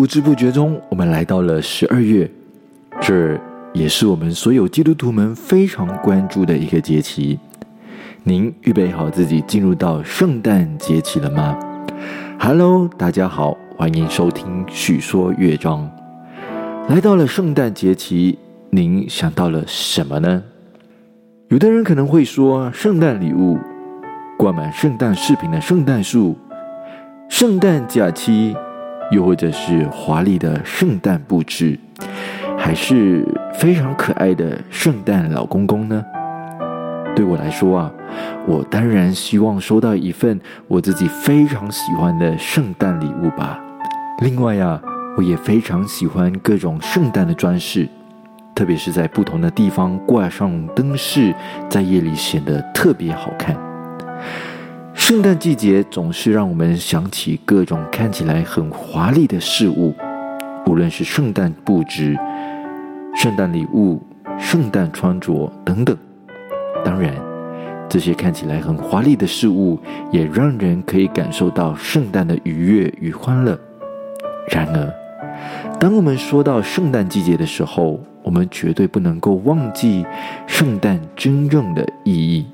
不知不觉中，我们来到了十二月，这也是我们所有基督徒们非常关注的一个节期。您预备好自己进入到圣诞节期了吗？Hello，大家好，欢迎收听许说乐章。来到了圣诞节期，您想到了什么呢？有的人可能会说，圣诞礼物，挂满圣诞饰品的圣诞树，圣诞假期。又或者是华丽的圣诞布置，还是非常可爱的圣诞老公公呢？对我来说啊，我当然希望收到一份我自己非常喜欢的圣诞礼物吧。另外啊，我也非常喜欢各种圣诞的装饰，特别是在不同的地方挂上灯饰，在夜里显得特别好看。圣诞季节总是让我们想起各种看起来很华丽的事物，无论是圣诞布置、圣诞礼物、圣诞穿着等等。当然，这些看起来很华丽的事物也让人可以感受到圣诞的愉悦与欢乐。然而，当我们说到圣诞季节的时候，我们绝对不能够忘记圣诞真正的意义。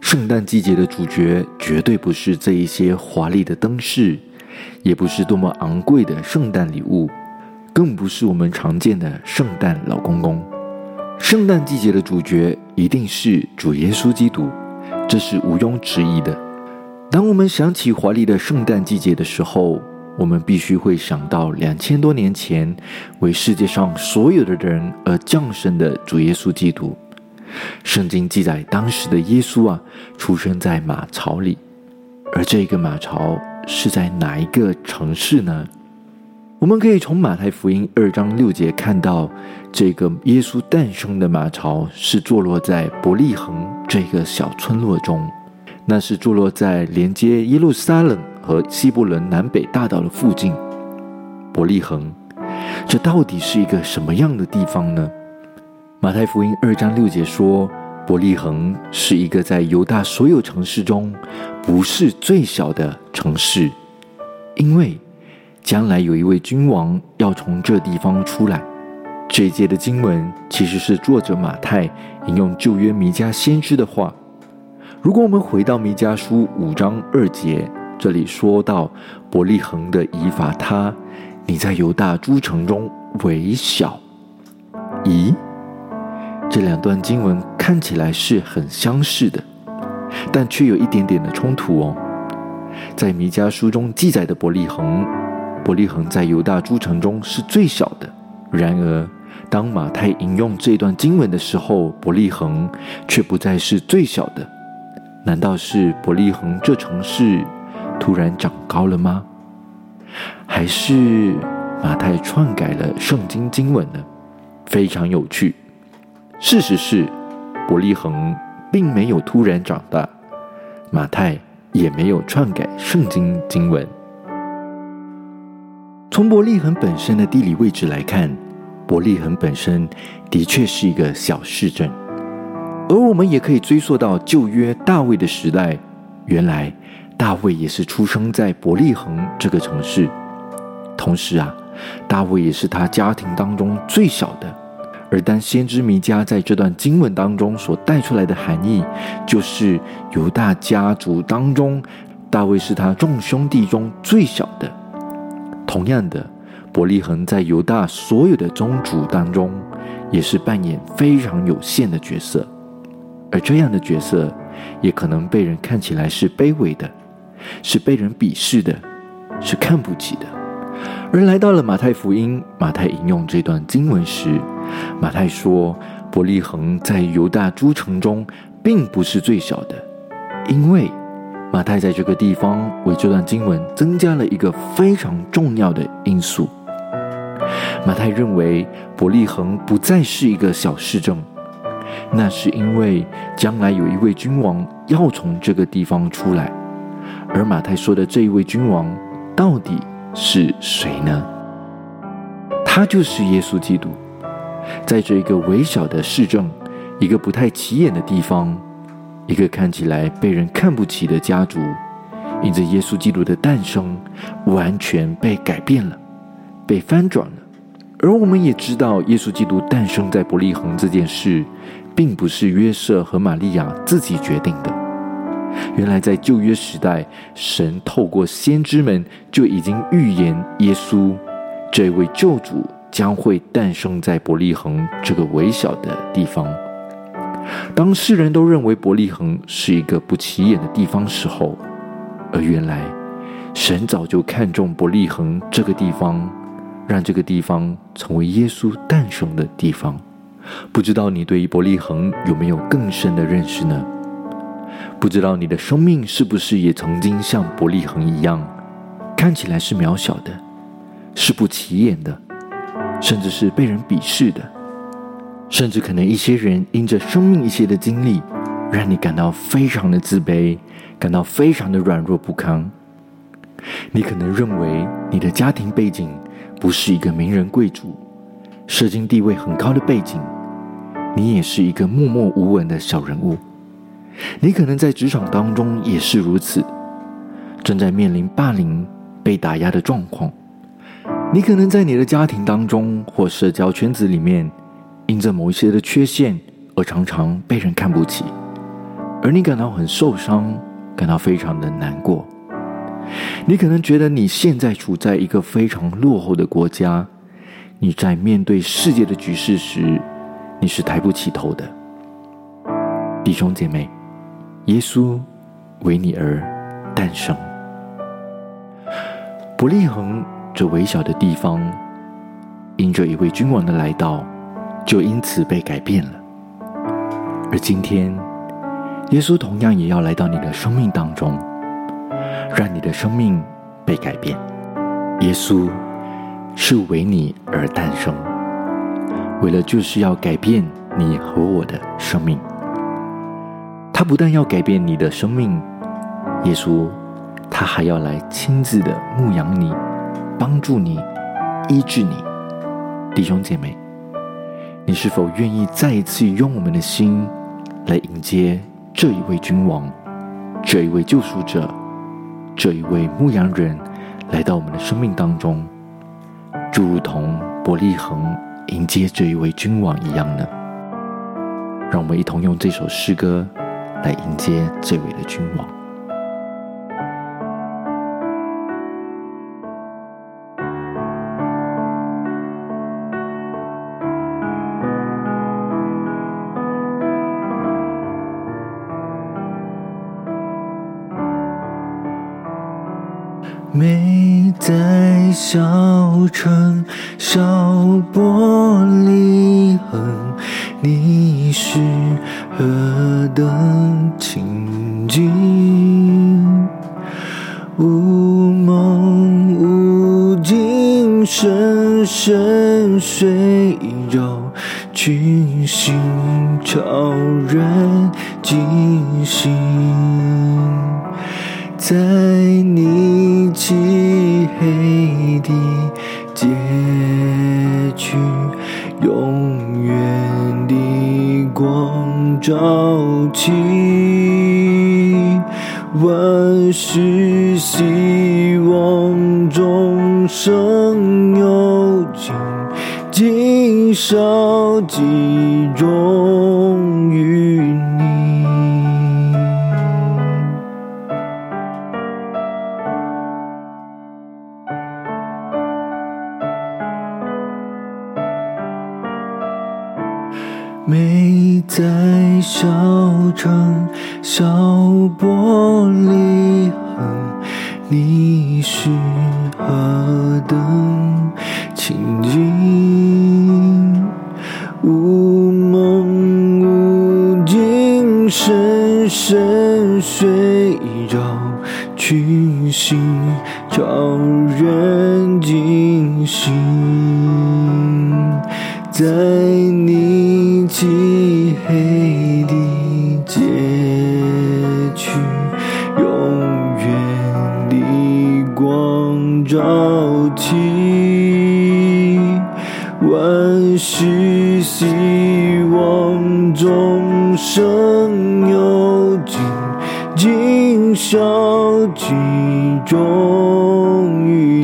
圣诞季节的主角绝对不是这一些华丽的灯饰，也不是多么昂贵的圣诞礼物，更不是我们常见的圣诞老公公。圣诞季节的主角一定是主耶稣基督，这是毋庸置疑的。当我们想起华丽的圣诞季节的时候，我们必须会想到两千多年前为世界上所有的人而降生的主耶稣基督。圣经记载，当时的耶稣啊，出生在马槽里，而这个马槽是在哪一个城市呢？我们可以从马太福音二章六节看到，这个耶稣诞生的马槽是坐落在伯利恒这个小村落中，那是坐落在连接耶路撒冷和西伯伦南北大道的附近。伯利恒，这到底是一个什么样的地方呢？马太福音二章六节说：“伯利恒是一个在犹大所有城市中不是最小的城市，因为将来有一位君王要从这地方出来。”这一节的经文其实是作者马太引用旧约弥迦先知的话。如果我们回到弥迦书五章二节，这里说到伯利恒的以法他，你在犹大诸城中为小。咦？这两段经文看起来是很相似的，但却有一点点的冲突哦。在弥迦书中记载的伯利恒，伯利恒在犹大诸城中是最小的。然而，当马太引用这段经文的时候，伯利恒却不再是最小的。难道是伯利恒这城市突然长高了吗？还是马太篡改了圣经经文呢？非常有趣。事实是，伯利恒并没有突然长大，马太也没有篡改圣经经文。从伯利恒本身的地理位置来看，伯利恒本身的确是一个小市镇，而我们也可以追溯到旧约大卫的时代，原来大卫也是出生在伯利恒这个城市，同时啊，大卫也是他家庭当中最小的。而当先知弥迦在这段经文当中所带出来的含义，就是犹大家族当中，大卫是他众兄弟中最小的。同样的，伯利恒在犹大所有的宗族当中，也是扮演非常有限的角色。而这样的角色，也可能被人看起来是卑微的，是被人鄙视的，是看不起的。而来到了马太福音，马太引用这段经文时，马太说：“伯利恒在犹大诸城中，并不是最小的，因为马太在这个地方为这段经文增加了一个非常重要的因素。马太认为伯利恒不再是一个小市镇，那是因为将来有一位君王要从这个地方出来，而马太说的这一位君王到底是谁呢？他就是耶稣基督。”在这一个微小的市政，一个不太起眼的地方，一个看起来被人看不起的家族，因着耶稣基督的诞生，完全被改变了，被翻转了。而我们也知道，耶稣基督诞生在伯利恒这件事，并不是约瑟和玛利亚自己决定的。原来在旧约时代，神透过先知们就已经预言耶稣这位救主将会诞生在伯利恒这个微小的地方。当世人都认为伯利恒是一个不起眼的地方时候，而原来神早就看中伯利恒这个地方，让这个地方成为耶稣诞生的地方。不知道你对于伯利恒有没有更深的认识呢？不知道你的生命是不是也曾经像伯利恒一样，看起来是渺小的，是不起眼的，甚至是被人鄙视的。甚至可能一些人因着生命一些的经历，让你感到非常的自卑，感到非常的软弱不堪。你可能认为你的家庭背景不是一个名人贵族，社经地位很高的背景，你也是一个默默无闻的小人物。你可能在职场当中也是如此，正在面临霸凌、被打压的状况。你可能在你的家庭当中或社交圈子里面。因着某一些的缺陷而常常被人看不起，而你感到很受伤，感到非常的难过。你可能觉得你现在处在一个非常落后的国家，你在面对世界的局势时，你是抬不起头的。弟兄姐妹，耶稣为你而诞生。伯利恒这微小的地方，因着一位君王的来到。就因此被改变了。而今天，耶稣同样也要来到你的生命当中，让你的生命被改变。耶稣是为你而诞生，为了就是要改变你和我的生命。他不但要改变你的生命，耶稣他还要来亲自的牧养你，帮助你，医治你，弟兄姐妹。你是否愿意再一次用我们的心来迎接这一位君王、这一位救赎者、这一位牧羊人来到我们的生命当中，就如同伯利恒迎接这一位君王一样呢？让我们一同用这首诗歌来迎接这位的君王。美在小城，小玻璃恒，你是何等清净？无梦无境，深深水绕，群星超人惊醒，在你。漆黑的街区，永远的光照起，万事希望众生有情，今生集中你是何等清净？无梦无境，深深水绕，群星照人惊醒，在望众生有尽，今宵集中于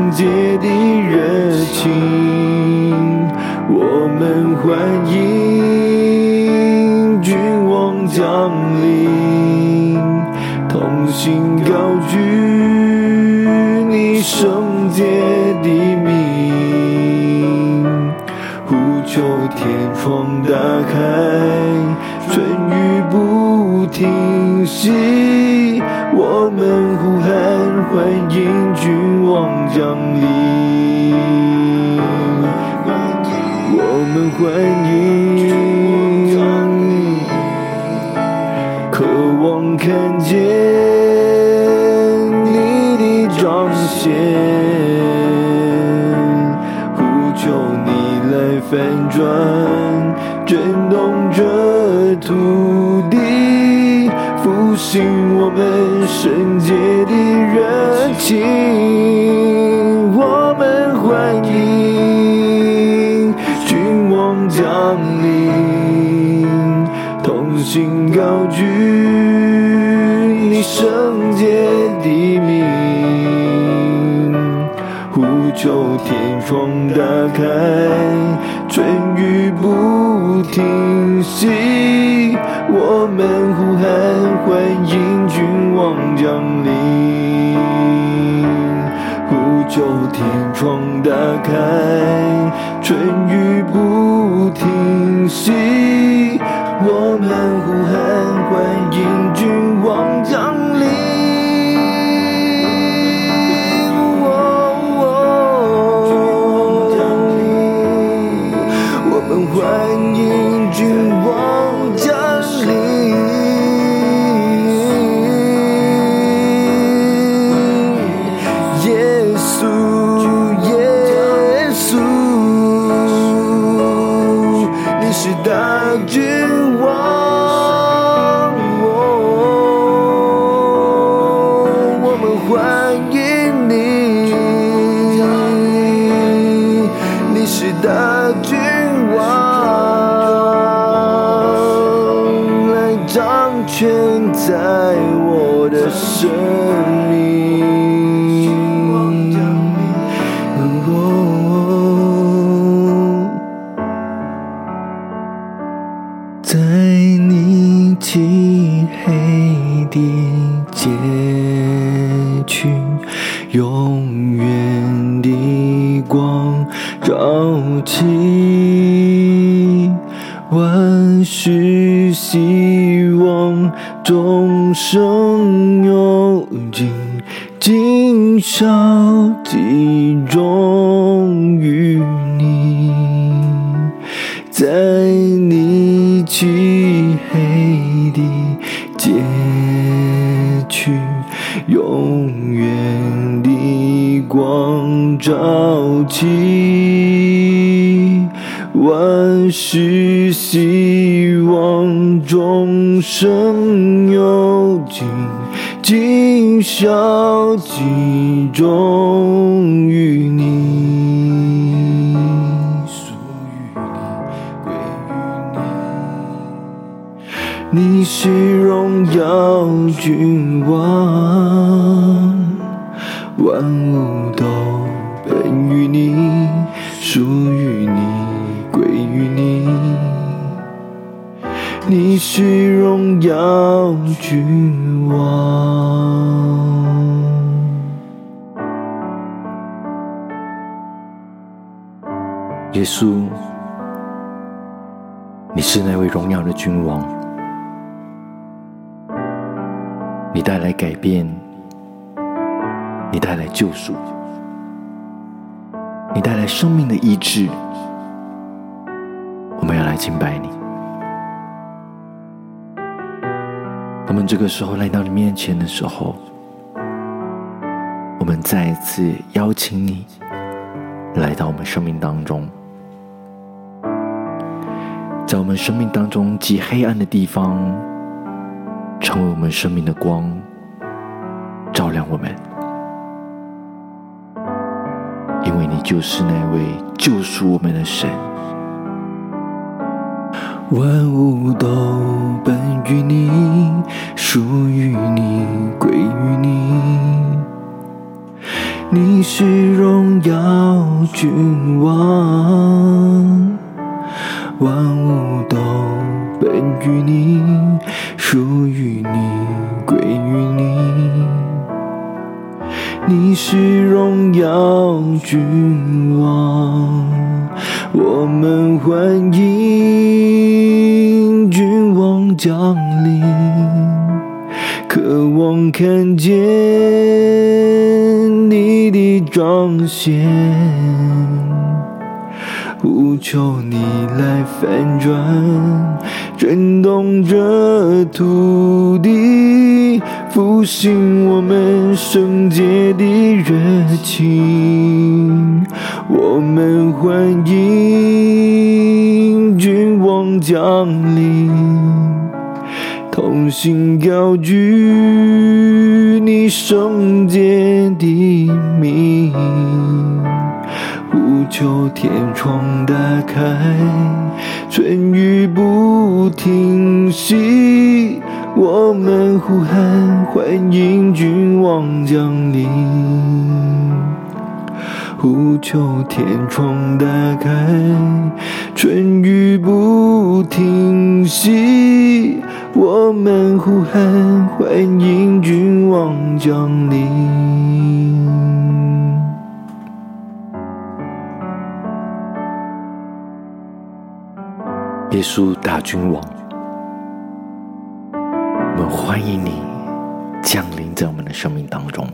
圣洁的热情。我们欢迎君王降临，同心高举你圣洁的名，呼求天窗打开，春雨不停息，我们呼喊欢迎我们欢迎，渴望看见你的彰显，呼求你来翻转，震动这土地，复兴我们圣洁的热情。圣洁的名，呼求天窗打开，春雨不停息，我们呼喊欢迎君王降临。呼求天窗打开，春雨不停息，我们呼喊欢迎君王降今宵集中于你。在你漆黑的街区，永远的光照起，万事希望众生有尽，今宵集中于你。属于你，归于你。你是荣耀君王，万物都本于你，属，于你。你是荣耀君王。耶稣，你是那位荣耀的君王，你带来改变，你带来救赎，你带来生命的医治。我们要来敬拜你。我们这个时候来到你面前的时候，我们再一次邀请你来到我们生命当中。在我们生命当中极黑暗的地方，成为我们生命的光，照亮我们。因为你就是那位救赎我们的神。万物都本于你，属于你，归于你。你是荣耀君王。万物都本于你，属于你，归于你。你是荣耀君王，我们欢迎降临，渴望看见你的彰显。呼求你来翻转，震动这土地，复兴我们圣洁的热情。我们欢迎君王降临，心高举你圣洁的名。呼求天窗打开，春雨不停息，我们呼喊欢迎君王降临。呼求天窗打开，春雨不停息，我们呼喊欢迎君王降临。耶稣大君王，我们欢迎你降临在我们的生命当中。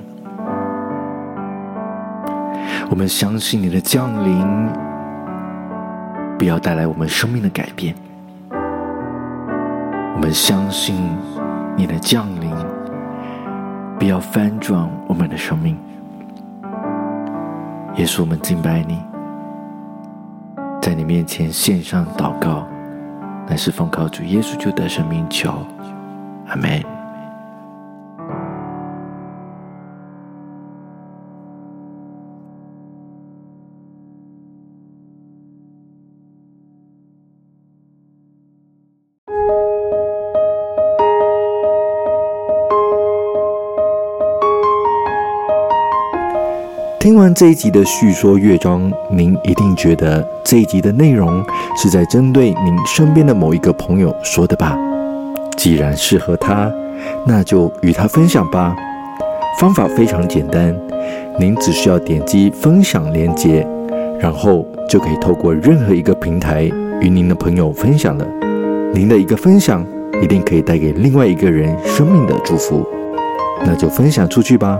我们相信你的降临，不要带来我们生命的改变。我们相信你的降临，不要翻转我们的生命。耶稣，我们敬拜你，在你面前献上祷告。乃是奉靠主耶稣就得生命求，阿门。听完这一集的叙说乐章，您一定觉得这一集的内容是在针对您身边的某一个朋友说的吧？既然适合他，那就与他分享吧。方法非常简单，您只需要点击分享链接，然后就可以透过任何一个平台与您的朋友分享了。您的一个分享，一定可以带给另外一个人生命的祝福。那就分享出去吧。